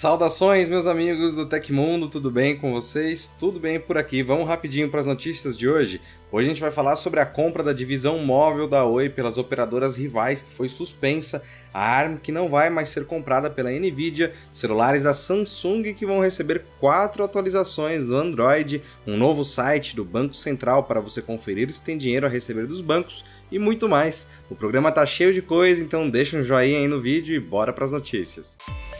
Saudações, meus amigos do Tecmundo, tudo bem com vocês? Tudo bem por aqui. Vamos rapidinho para as notícias de hoje. Hoje a gente vai falar sobre a compra da divisão móvel da Oi pelas operadoras rivais que foi suspensa, a ARM que não vai mais ser comprada pela Nvidia, celulares da Samsung que vão receber quatro atualizações do Android, um novo site do Banco Central para você conferir se tem dinheiro a receber dos bancos e muito mais. O programa tá cheio de coisa, então deixa um joinha aí no vídeo e bora para as notícias. O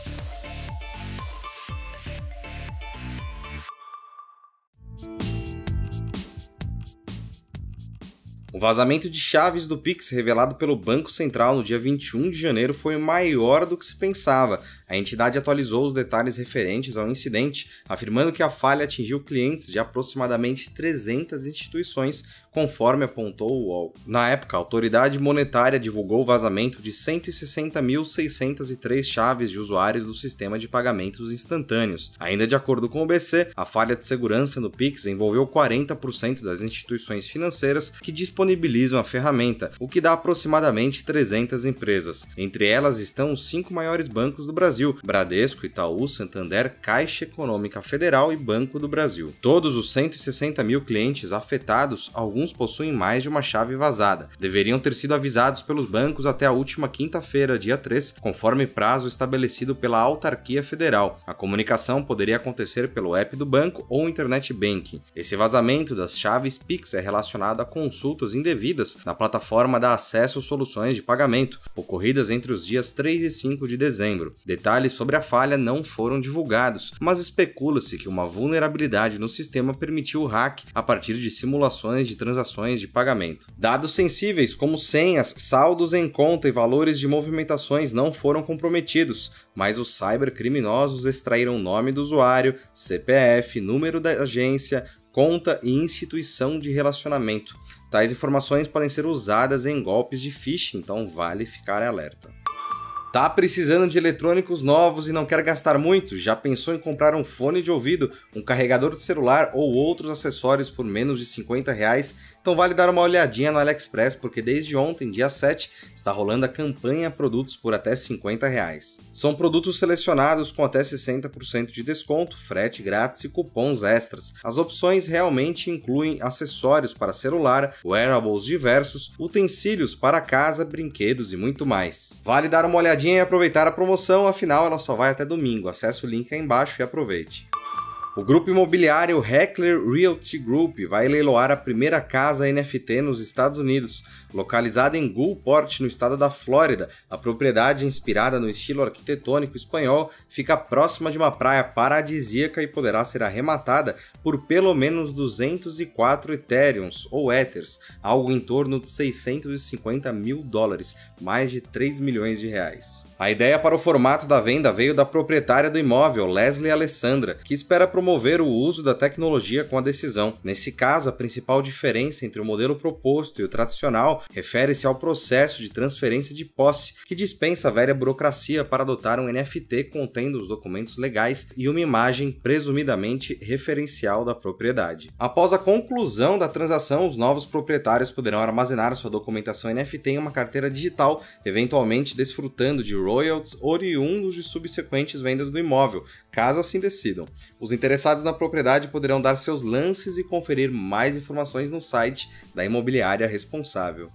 vazamento de chaves do Pix revelado pelo Banco Central no dia 21 de janeiro foi maior do que se pensava. A entidade atualizou os detalhes referentes ao incidente, afirmando que a falha atingiu clientes de aproximadamente 300 instituições, conforme apontou. Na época, a autoridade monetária divulgou o vazamento de 160.603 chaves de usuários do sistema de pagamentos instantâneos. Ainda de acordo com o BC, a falha de segurança no Pix envolveu 40% das instituições financeiras que disponibilizam a ferramenta, o que dá aproximadamente 300 empresas. Entre elas estão os cinco maiores bancos do Brasil: Bradesco, Itaú, Santander, Caixa Econômica Federal e Banco do Brasil. Todos os 160 mil clientes afetados, alguns alguns possuem mais de uma chave vazada. Deveriam ter sido avisados pelos bancos até a última quinta-feira, dia 3, conforme prazo estabelecido pela autarquia federal. A comunicação poderia acontecer pelo app do banco ou internet banking. Esse vazamento das chaves Pix é relacionado a consultas indevidas na plataforma da Acesso Soluções de Pagamento, ocorridas entre os dias 3 e 5 de dezembro. Detalhes sobre a falha não foram divulgados, mas especula-se que uma vulnerabilidade no sistema permitiu o hack a partir de simulações de transações de pagamento. Dados sensíveis como senhas, saldos em conta e valores de movimentações não foram comprometidos, mas os cybercriminosos extraíram nome do usuário, CPF, número da agência, conta e instituição de relacionamento. Tais informações podem ser usadas em golpes de phishing, então vale ficar alerta. Tá precisando de eletrônicos novos e não quer gastar muito? Já pensou em comprar um fone de ouvido, um carregador de celular ou outros acessórios por menos de 50 reais? Então vale dar uma olhadinha no AliExpress, porque desde ontem, dia 7, está rolando a campanha produtos por até 50 reais. São produtos selecionados com até 60% de desconto, frete grátis e cupons extras. As opções realmente incluem acessórios para celular, wearables diversos, utensílios para casa, brinquedos e muito mais. Vale dar uma olhadinha e aproveitar a promoção, afinal ela só vai até domingo. Acesse o link aí embaixo e aproveite. O grupo imobiliário Heckler Realty Group vai leiloar a primeira casa NFT nos Estados Unidos, localizada em Gulfport, no estado da Flórida. A propriedade, inspirada no estilo arquitetônico espanhol, fica próxima de uma praia paradisíaca e poderá ser arrematada por pelo menos 204 Ethereums ou Ethers, algo em torno de 650 mil dólares, mais de 3 milhões de reais. A ideia para o formato da venda veio da proprietária do imóvel, Leslie Alessandra, que espera promover o uso da tecnologia com a decisão. Nesse caso, a principal diferença entre o modelo proposto e o tradicional refere-se ao processo de transferência de posse, que dispensa a velha burocracia para adotar um NFT contendo os documentos legais e uma imagem presumidamente referencial da propriedade. Após a conclusão da transação, os novos proprietários poderão armazenar sua documentação NFT em uma carteira digital, eventualmente desfrutando de royalties oriundos de subsequentes vendas do imóvel, caso assim decidam. Os interessados na propriedade poderão dar seus lances e conferir mais informações no site da imobiliária responsável.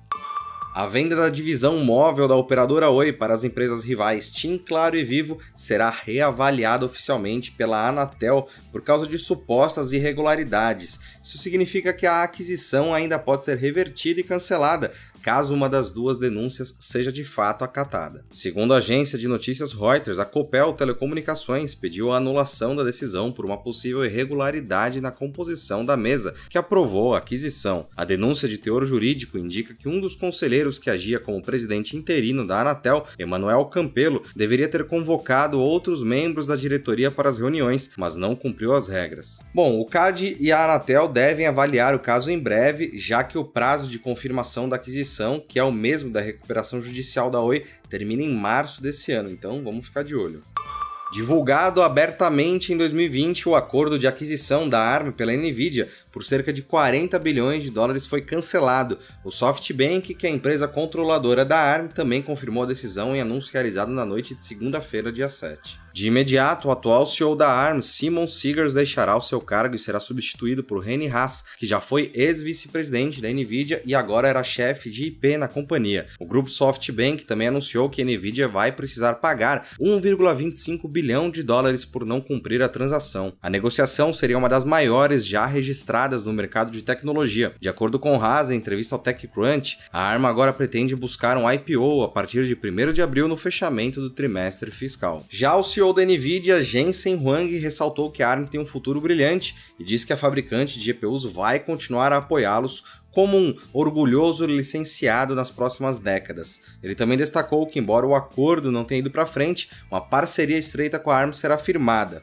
A venda da divisão móvel da operadora Oi para as empresas rivais TIM, Claro e Vivo será reavaliada oficialmente pela Anatel por causa de supostas irregularidades. Isso significa que a aquisição ainda pode ser revertida e cancelada, caso uma das duas denúncias seja de fato acatada. Segundo a agência de notícias Reuters, a Copel Telecomunicações pediu a anulação da decisão por uma possível irregularidade na composição da mesa que aprovou a aquisição. A denúncia de teor jurídico indica que um dos conselheiros que agia como presidente interino da Anatel, Emanuel Campelo, deveria ter convocado outros membros da diretoria para as reuniões, mas não cumpriu as regras. Bom, o CAD e a Anatel devem avaliar o caso em breve, já que o prazo de confirmação da aquisição que é o mesmo da recuperação judicial da Oi, termina em março desse ano, então vamos ficar de olho. Divulgado abertamente em 2020, o acordo de aquisição da ARM pela Nvidia por cerca de 40 bilhões de dólares foi cancelado. O SoftBank, que é a empresa controladora da ARM, também confirmou a decisão em anúncio realizado na noite de segunda-feira, dia 7. De imediato, o atual CEO da ARM, Simon Seegers, deixará o seu cargo e será substituído por Reni Haas, que já foi ex-vice-presidente da Nvidia e agora era chefe de IP na companhia. O grupo SoftBank também anunciou que a Nvidia vai precisar pagar 1,25 bilhão de dólares por não cumprir a transação. A negociação seria uma das maiores já registradas no mercado de tecnologia. De acordo com Haas, em entrevista ao TechCrunch, a ARM agora pretende buscar um IPO a partir de 1 de abril no fechamento do trimestre fiscal. Já o CEO da Nvidia, Jensen Huang, ressaltou que a ARM tem um futuro brilhante e disse que a fabricante de GPUs vai continuar a apoiá-los como um orgulhoso licenciado nas próximas décadas. Ele também destacou que, embora o acordo não tenha ido para frente, uma parceria estreita com a ARM será firmada.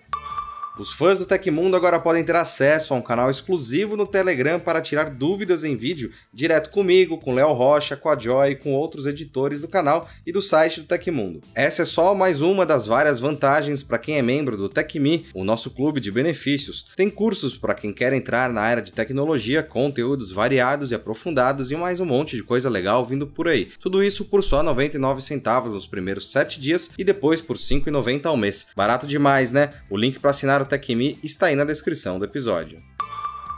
Os fãs do Tecmundo agora podem ter acesso a um canal exclusivo no Telegram para tirar dúvidas em vídeo direto comigo, com Léo Rocha, com a Joy e com outros editores do canal e do site do Tecmundo. Essa é só mais uma das várias vantagens para quem é membro do TecMe, o nosso clube de benefícios. Tem cursos para quem quer entrar na área de tecnologia, conteúdos variados e aprofundados e mais um monte de coisa legal vindo por aí. Tudo isso por só 99 centavos nos primeiros 7 dias e depois por 5,90 ao mês. Barato demais, né? O link para assinar o TechMe está aí na descrição do episódio.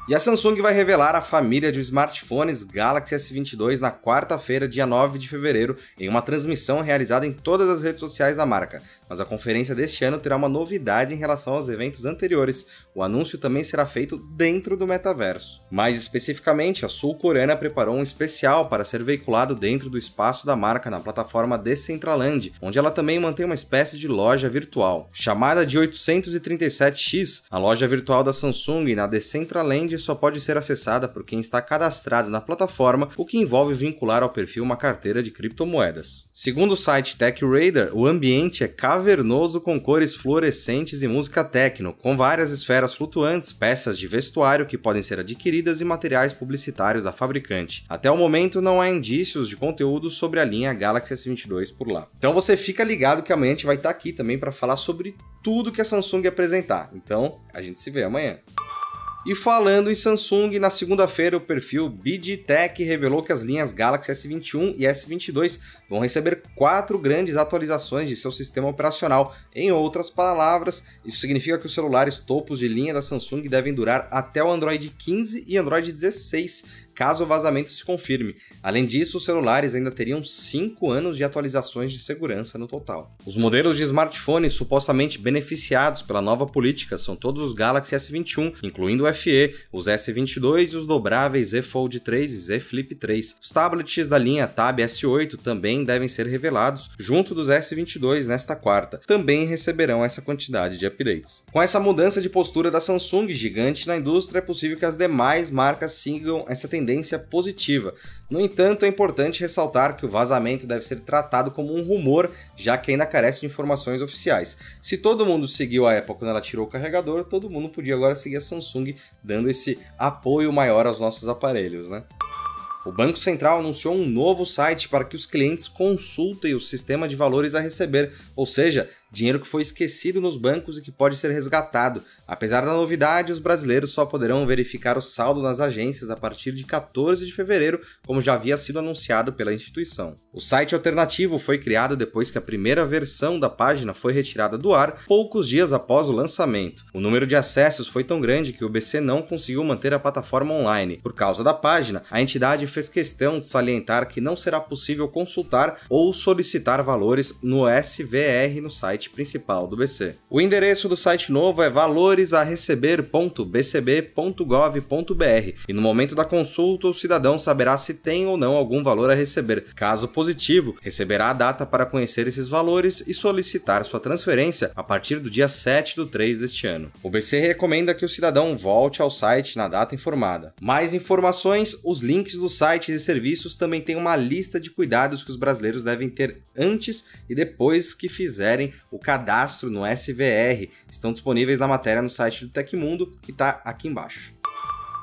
E a Samsung vai revelar a família de smartphones Galaxy S22 na quarta-feira, dia 9 de fevereiro, em uma transmissão realizada em todas as redes sociais da marca. Mas a conferência deste ano terá uma novidade em relação aos eventos anteriores. O anúncio também será feito dentro do metaverso. Mais especificamente, a sul-coreana preparou um especial para ser veiculado dentro do espaço da marca na plataforma Decentraland, onde ela também mantém uma espécie de loja virtual. Chamada de 837X, a loja virtual da Samsung na Decentraland só pode ser acessada por quem está cadastrado na plataforma, o que envolve vincular ao perfil uma carteira de criptomoedas. Segundo o site TechRadar, o ambiente é cavernoso com cores fluorescentes e música techno, com várias esferas flutuantes, peças de vestuário que podem ser adquiridas e materiais publicitários da fabricante. Até o momento não há indícios de conteúdo sobre a linha Galaxy S22 por lá. Então você fica ligado que amanhã a gente vai estar aqui também para falar sobre tudo que a Samsung apresentar. Então, a gente se vê amanhã. E falando em Samsung, na segunda-feira o perfil BidTech revelou que as linhas Galaxy S21 e S22 vão receber quatro grandes atualizações de seu sistema operacional. Em outras palavras, isso significa que os celulares topos de linha da Samsung devem durar até o Android 15 e Android 16, caso o vazamento se confirme. Além disso, os celulares ainda teriam 5 anos de atualizações de segurança no total. Os modelos de smartphones supostamente beneficiados pela nova política são todos os Galaxy S21, incluindo o FE, os S22 e os dobráveis Z Fold 3 e Z Flip 3. Os tablets da linha Tab S8 também devem ser revelados junto dos S22 nesta quarta. Também receberão essa quantidade de updates. Com essa mudança de postura da Samsung, gigante na indústria, é possível que as demais marcas sigam essa tendência tendência positiva. No entanto, é importante ressaltar que o vazamento deve ser tratado como um rumor, já que ainda carece de informações oficiais. Se todo mundo seguiu a Apple quando ela tirou o carregador, todo mundo podia agora seguir a Samsung, dando esse apoio maior aos nossos aparelhos, né? O Banco Central anunciou um novo site para que os clientes consultem o sistema de valores a receber, ou seja, dinheiro que foi esquecido nos bancos e que pode ser resgatado. Apesar da novidade, os brasileiros só poderão verificar o saldo nas agências a partir de 14 de fevereiro, como já havia sido anunciado pela instituição. O site alternativo foi criado depois que a primeira versão da página foi retirada do ar poucos dias após o lançamento. O número de acessos foi tão grande que o BC não conseguiu manter a plataforma online. Por causa da página, a entidade fez questão de salientar que não será possível consultar ou solicitar valores no SVR no site principal do BC. O endereço do site novo é valoresareceber.bcb.gov.br e no momento da consulta o cidadão saberá se tem ou não algum valor a receber. Caso positivo, receberá a data para conhecer esses valores e solicitar sua transferência a partir do dia 7 do 3 deste ano. O BC recomenda que o cidadão volte ao site na data informada. Mais informações, os links do site sites e serviços também tem uma lista de cuidados que os brasileiros devem ter antes e depois que fizerem o cadastro no SVR. Estão disponíveis na matéria no site do Tecmundo, que está aqui embaixo.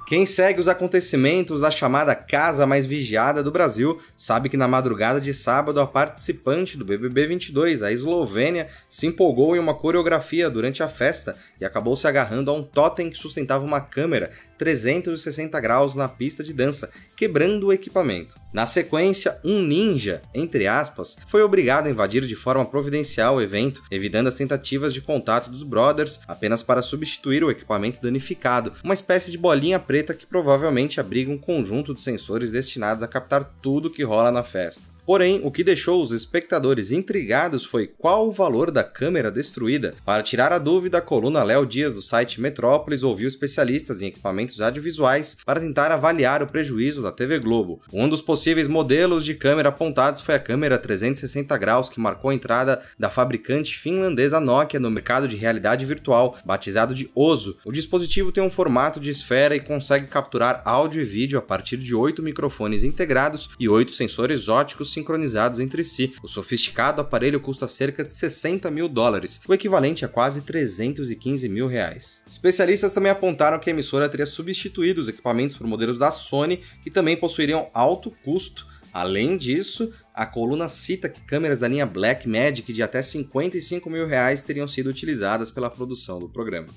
Quem segue os acontecimentos da chamada casa mais vigiada do Brasil sabe que na madrugada de sábado a participante do BBB 22, a Eslovênia, se empolgou em uma coreografia durante a festa e acabou se agarrando a um totem que sustentava uma câmera 360 graus na pista de dança, quebrando o equipamento. Na sequência, um ninja, entre aspas, foi obrigado a invadir de forma providencial o evento, evitando as tentativas de contato dos brothers apenas para substituir o equipamento danificado, uma espécie de bolinha preta que provavelmente abriga um conjunto de sensores destinados a captar tudo que rola na festa. Porém, o que deixou os espectadores intrigados foi qual o valor da câmera destruída. Para tirar a dúvida, a coluna Léo Dias do site Metrópolis ouviu especialistas em equipamentos audiovisuais para tentar avaliar o prejuízo da TV Globo. Um dos possíveis modelos de câmera apontados foi a câmera 360 graus que marcou a entrada da fabricante finlandesa Nokia no mercado de realidade virtual, batizado de Ozo. O dispositivo tem um formato de esfera e consegue capturar áudio e vídeo a partir de oito microfones integrados e oito sensores óticos sincronizados entre si. O sofisticado aparelho custa cerca de 60 mil dólares, o equivalente a quase 315 mil reais. Especialistas também apontaram que a emissora teria substituído os equipamentos por modelos da Sony, que também possuiriam alto custo. Além disso, a coluna cita que câmeras da linha Blackmagic de até 55 mil reais teriam sido utilizadas pela produção do programa.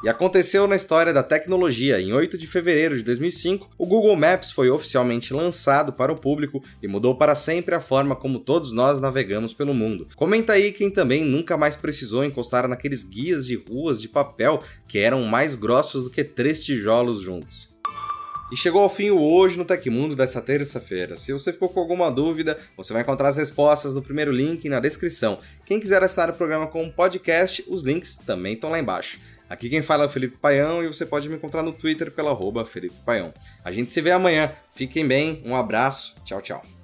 E aconteceu na história da tecnologia. Em 8 de fevereiro de 2005, o Google Maps foi oficialmente lançado para o público e mudou para sempre a forma como todos nós navegamos pelo mundo. Comenta aí quem também nunca mais precisou encostar naqueles guias de ruas de papel que eram mais grossos do que três tijolos juntos. E chegou ao fim o Hoje no Tecmundo dessa terça-feira. Se você ficou com alguma dúvida, você vai encontrar as respostas no primeiro link na descrição. Quem quiser assinar o programa como podcast, os links também estão lá embaixo. Aqui quem fala é o Felipe Paião e você pode me encontrar no Twitter pela arroba Felipe Paião. A gente se vê amanhã. Fiquem bem, um abraço, tchau, tchau.